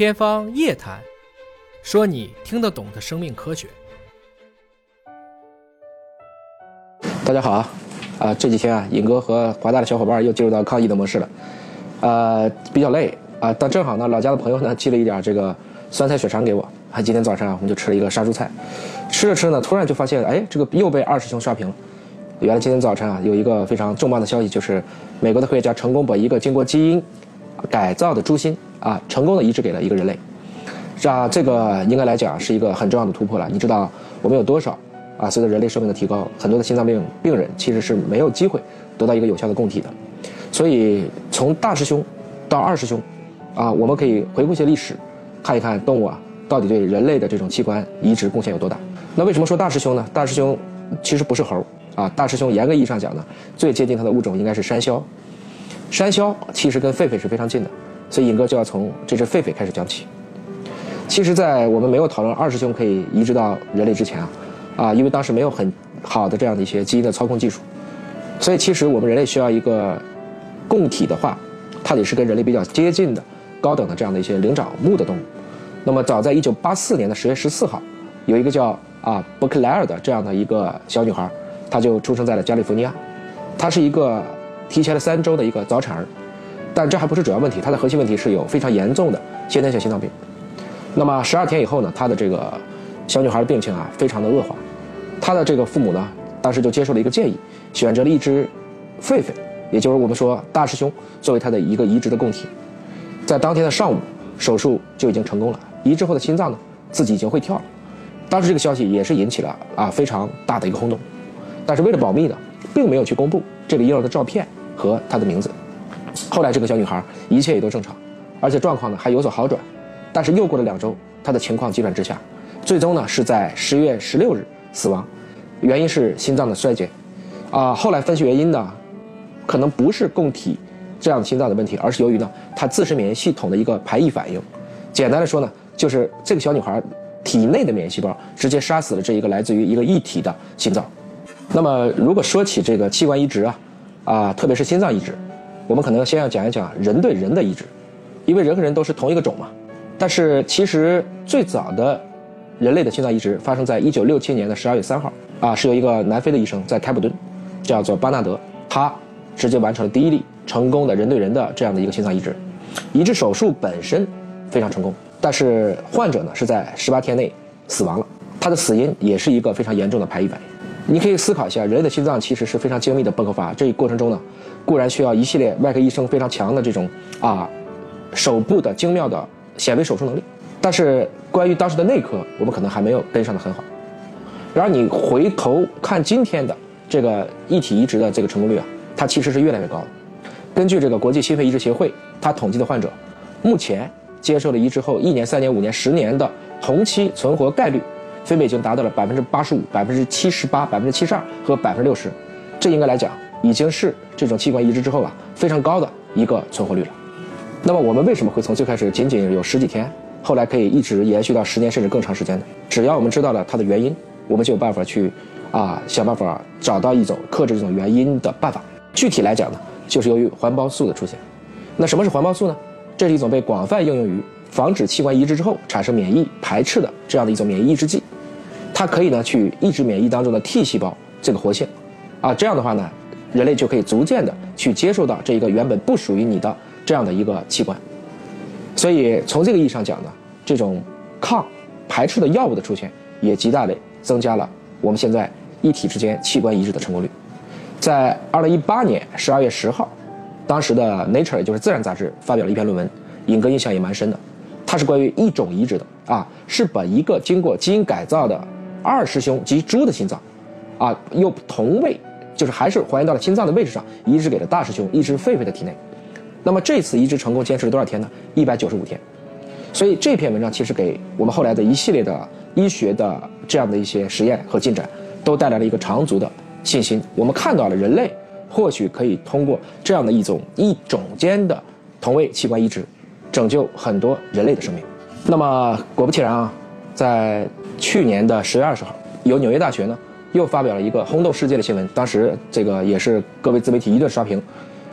天方夜谭，说你听得懂的生命科学。大家好啊，啊这几天啊，尹哥和华大的小伙伴又进入到抗疫的模式了，呃比较累啊，但正好呢，老家的朋友呢寄了一点这个酸菜血肠给我，啊今天早上啊，我们就吃了一个杀猪菜，吃着吃着呢，突然就发现，哎，这个又被二师兄刷屏了。原来今天早晨啊，有一个非常重磅的消息，就是美国的科学家成功把一个经过基因改造的猪心啊，成功的移植给了一个人类。是啊，这个应该来讲是一个很重要的突破了。你知道我们有多少啊？随着人类寿命的提高，很多的心脏病病人其实是没有机会得到一个有效的供体的。所以从大师兄到二师兄，啊，我们可以回顾一些历史，看一看动物啊到底对人类的这种器官移植贡献有多大。那为什么说大师兄呢？大师兄其实不是猴。啊，大师兄严格意义上讲呢，最接近它的物种应该是山魈。山魈其实跟狒狒是非常近的，所以尹哥就要从这只狒狒开始讲起。其实，在我们没有讨论二师兄可以移植到人类之前啊，啊，因为当时没有很好的这样的一些基因的操控技术，所以其实我们人类需要一个供体的话，它得是跟人类比较接近的高等的这样的一些灵长目的动物。那么，早在一九八四年的十月十四号，有一个叫啊伯克莱尔的这样的一个小女孩。她就出生在了加利福尼亚，她是一个提前了三周的一个早产儿，但这还不是主要问题，它的核心问题是有非常严重的先天性心脏病。那么十二天以后呢，她的这个小女孩的病情啊非常的恶化，她的这个父母呢当时就接受了一个建议，选择了一只狒狒，也就是我们说大师兄作为她的一个移植的供体，在当天的上午手术就已经成功了，移植后的心脏呢自己已经会跳了，当时这个消息也是引起了啊非常大的一个轰动。但是为了保密呢，并没有去公布这个婴儿的照片和他的名字。后来这个小女孩一切也都正常，而且状况呢还有所好转。但是又过了两周，她的情况急转直下，最终呢是在十月十六日死亡，原因是心脏的衰竭。啊，后来分析原因呢，可能不是供体这样的心脏的问题，而是由于呢她自身免疫系统的一个排异反应。简单的说呢，就是这个小女孩体内的免疫细胞直接杀死了这一个来自于一个异体的心脏。那么，如果说起这个器官移植啊，啊，特别是心脏移植，我们可能先要讲一讲人对人的移植，因为人和人都是同一个种嘛。但是其实最早的人类的心脏移植发生在一九六七年的十二月三号，啊，是由一个南非的医生在开普敦，叫做巴纳德，他直接完成了第一例成功的人对人的这样的一个心脏移植。移植手术本身非常成功，但是患者呢是在十八天内死亡了，他的死因也是一个非常严重的排异反应。你可以思考一下，人类的心脏其实是非常精密的不可法。这一过程中呢，固然需要一系列外科医生非常强的这种啊手部的精妙的显微手术能力，但是关于当时的内科，我们可能还没有跟上的很好。然而你回头看今天的这个异体移植的这个成功率啊，它其实是越来越高的。根据这个国际心肺移植协会，它统计的患者，目前接受了移植后一年、三年、五年、十年的同期存活概率。分别已经达到了百分之八十五、百分之七十八、百分之七十二和百分之六十，这应该来讲已经是这种器官移植之后啊非常高的一个存活率了。那么我们为什么会从最开始仅仅有十几天，后来可以一直延续到十年甚至更长时间呢？只要我们知道了它的原因，我们就有办法去啊想办法找到一种克制这种原因的办法。具体来讲呢，就是由于环孢素的出现。那什么是环孢素呢？这是一种被广泛应用于防止器官移植之后产生免疫排斥的这样的一种免疫抑制剂。它可以呢去抑制免疫当中的 T 细胞这个活性，啊，这样的话呢，人类就可以逐渐的去接受到这一个原本不属于你的这样的一个器官。所以从这个意义上讲呢，这种抗排斥的药物的出现，也极大的增加了我们现在一体之间器官移植的成功率。在二零一八年十二月十号，当时的 Nature 也就是自然杂志发表了一篇论文，尹哥印象也蛮深的，它是关于异种移植的啊，是把一个经过基因改造的。二师兄及猪的心脏，啊，又同位，就是还是还原到了心脏的位置上，移植给了大师兄一只狒狒的体内。那么这次移植成功坚持了多少天呢？一百九十五天。所以这篇文章其实给我们后来的一系列的医学的这样的一些实验和进展，都带来了一个长足的信心。我们看到了人类或许可以通过这样的一种一种间的同位器官移植，拯救很多人类的生命。那么果不其然啊。在去年的十月二十号，由纽约大学呢又发表了一个轰动世界的新闻。当时这个也是各位自媒体一顿刷屏，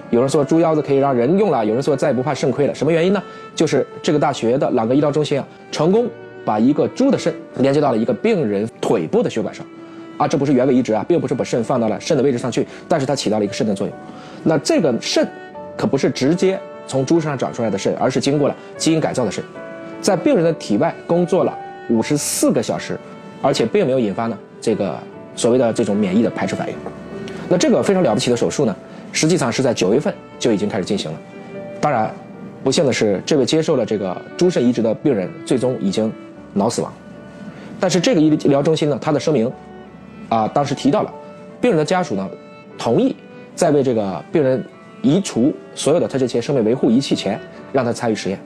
有人说猪腰子可以让人用了，有人说再也不怕肾亏了。什么原因呢？就是这个大学的朗格医疗中心啊，成功把一个猪的肾连接到了一个病人腿部的血管上，啊，这不是原位移植啊，并不是把肾放到了肾的位置上去，但是它起到了一个肾的作用。那这个肾可不是直接从猪身上长出来的肾，而是经过了基因改造的肾，在病人的体外工作了五十四个小时，而且并没有引发呢这个所谓的这种免疫的排斥反应。那这个非常了不起的手术呢？实际上是在九月份就已经开始进行了，当然，不幸的是，这位接受了这个猪肾移植的病人最终已经脑死亡。但是这个医疗中心呢，他的声明，啊，当时提到了，病人的家属呢，同意在为这个病人移除所有的他这些生命维护仪器前，让他参与实验。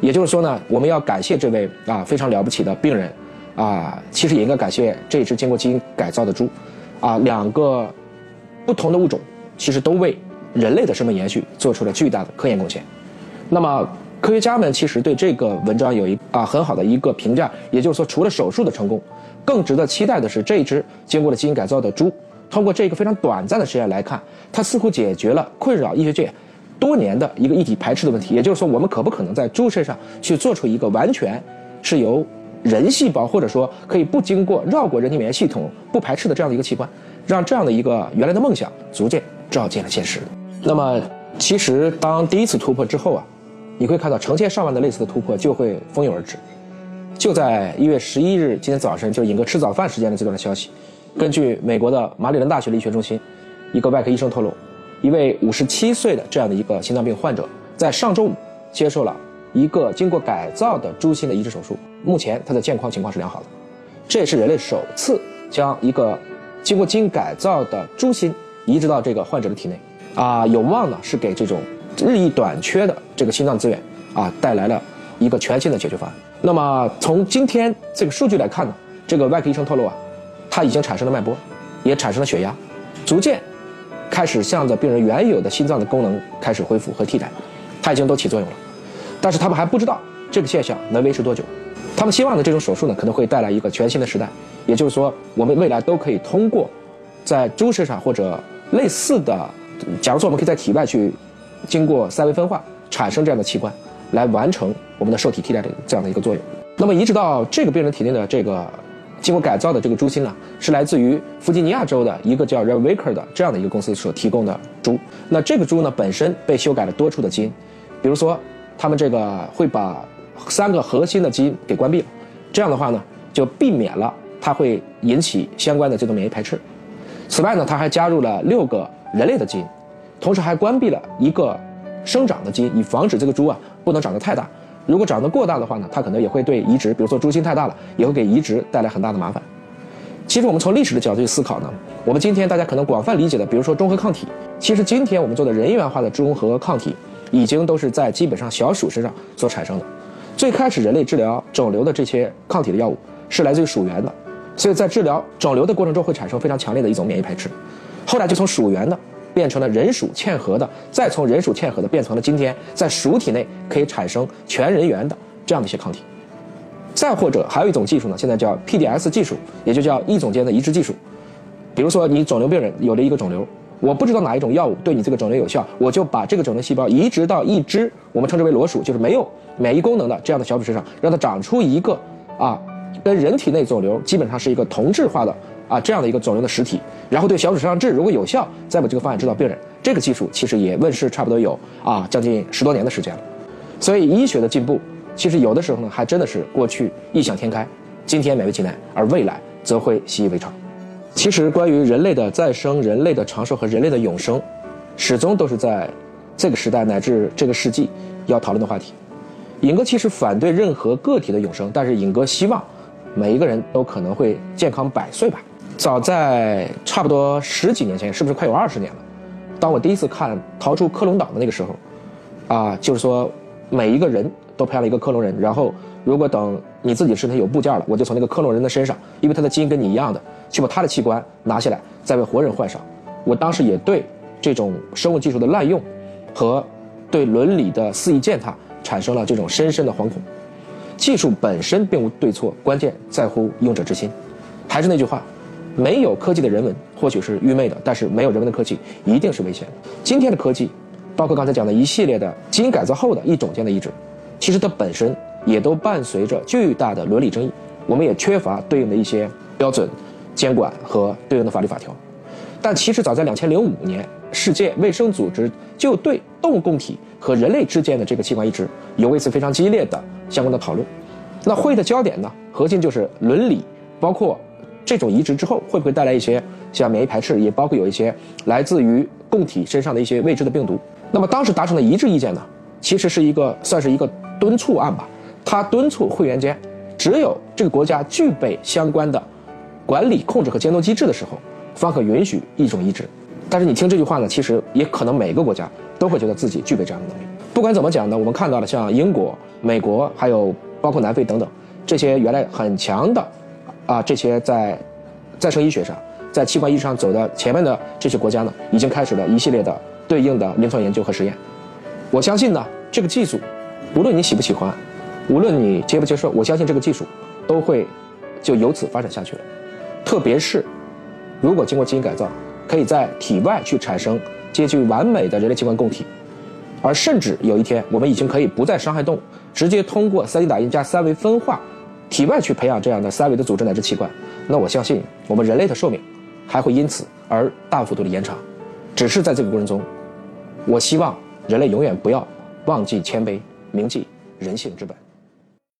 也就是说呢，我们要感谢这位啊非常了不起的病人，啊，其实也应该感谢这只经过基因改造的猪，啊，两个不同的物种。其实都为人类的生命延续做出了巨大的科研贡献。那么，科学家们其实对这个文章有一啊很好的一个评价，也就是说，除了手术的成功，更值得期待的是这一只经过了基因改造的猪，通过这个非常短暂的实验来看，它似乎解决了困扰医学界多年的一个异体排斥的问题。也就是说，我们可不可能在猪身上去做出一个完全是由人细胞或者说可以不经过绕过人体免疫系统不排斥的这样的一个器官，让这样的一个原来的梦想逐渐。照进了现实。那么，其实当第一次突破之后啊，你会看到成千上万的类似的突破就会蜂拥而至。就在一月十一日今天早晨，就是尹哥吃早饭时间的这段消息，根据美国的马里兰大学的医学中心一个外科医生透露，一位五十七岁的这样的一个心脏病患者，在上周五接受了一个经过改造的猪心的移植手术，目前他的健康情况是良好的。这也是人类首次将一个经过基因改造的猪心。移植到这个患者的体内，啊，有望呢是给这种日益短缺的这个心脏资源啊带来了一个全新的解决方案。那么从今天这个数据来看呢，这个外科医生透露啊，它已经产生了脉搏，也产生了血压，逐渐开始向着病人原有的心脏的功能开始恢复和替代，它已经都起作用了。但是他们还不知道这个现象能维持多久。他们希望的这种手术呢，可能会带来一个全新的时代，也就是说，我们未来都可以通过在猪身上或者类似的，假如说我们可以在体外去经过三维分化产生这样的器官，来完成我们的受体替代的这样的一个作用。那么移植到这个病人体内的这个经过改造的这个猪心呢，是来自于弗吉尼亚州的一个叫 Reviker 的这样的一个公司所提供的猪。那这个猪呢本身被修改了多处的基因，比如说他们这个会把三个核心的基因给关闭了，这样的话呢就避免了它会引起相关的这个免疫排斥。此外呢，它还加入了六个人类的基因，同时还关闭了一个生长的基因，以防止这个猪啊不能长得太大。如果长得过大的话呢，它可能也会对移植，比如说猪心太大了，也会给移植带来很大的麻烦。其实我们从历史的角度去思考呢，我们今天大家可能广泛理解的，比如说中和抗体，其实今天我们做的人源化的中和抗体，已经都是在基本上小鼠身上所产生的。最开始人类治疗肿瘤的这些抗体的药物是来自于鼠源的。所以在治疗肿瘤的过程中会产生非常强烈的一种免疫排斥，后来就从鼠源的变成了人鼠嵌合的，再从人鼠嵌合的变成了今天在鼠体内可以产生全人源的这样的一些抗体。再或者还有一种技术呢，现在叫 PDS 技术，也就叫异种间的移植技术。比如说你肿瘤病人有了一个肿瘤，我不知道哪一种药物对你这个肿瘤有效，我就把这个肿瘤细胞移植到一只我们称之为裸鼠，就是没有免疫功能的这样的小鼠身上，让它长出一个啊。跟人体内肿瘤基本上是一个同质化的啊这样的一个肿瘤的实体，然后对小鼠身上治，如果有效，再把这个方案指导病人。这个技术其实也问世差不多有啊将近十多年的时间了。所以医学的进步，其实有的时候呢还真的是过去异想天开，今天勉为其难，而未来则会习以为常。其实关于人类的再生、人类的长寿和人类的永生，始终都是在这个时代乃至这个世纪要讨论的话题。尹哥其实反对任何个体的永生，但是尹哥希望。每一个人都可能会健康百岁吧。早在差不多十几年前，是不是快有二十年了？当我第一次看《逃出克隆岛》的那个时候，啊，就是说每一个人都培养了一个克隆人，然后如果等你自己身体有部件了，我就从那个克隆人的身上，因为他的基因跟你一样的，去把他的器官拿下来，再为活人换上。我当时也对这种生物技术的滥用和对伦理的肆意践踏产生了这种深深的惶恐。技术本身并无对错，关键在乎用者之心。还是那句话，没有科技的人文或许是愚昧的，但是没有人文的科技一定是危险的。今天的科技包括刚才讲的一系列的基因改造后的一种间的移植，其实它本身也都伴随着巨大的伦理争议，我们也缺乏对应的一些标准、监管和对应的法律法条。但其实早在两千零五年，世界卫生组织就对动物供体和人类之间的这个器官移植有过一次非常激烈的相关的讨论。那会议的焦点呢，核心就是伦理，包括这种移植之后会不会带来一些像免疫排斥，也包括有一些来自于供体身上的一些未知的病毒。那么当时达成的一致意见呢，其实是一个算是一个敦促案吧。他敦促会员间，只有这个国家具备相关的管理、控制和监督机制的时候，方可允许一种移植。但是你听这句话呢，其实也可能每个国家都会觉得自己具备这样的能力。不管怎么讲呢，我们看到了像英国、美国，还有包括南非等等这些原来很强的啊这些在再生医学上、在器官移植上走的前面的这些国家呢，已经开始了一系列的。对应的临床研究和实验，我相信呢，这个技术，无论你喜不喜欢，无论你接不接受，我相信这个技术都会就由此发展下去了。特别是如果经过基因改造，可以在体外去产生接近完美的人类器官供体，而甚至有一天我们已经可以不再伤害动物，直接通过 3D 打印加三维分化，体外去培养这样的三维的组织乃至器官，那我相信我们人类的寿命还会因此而大幅度的延长。只是在这个过程中。我希望人类永远不要忘记谦卑，铭记人性之本。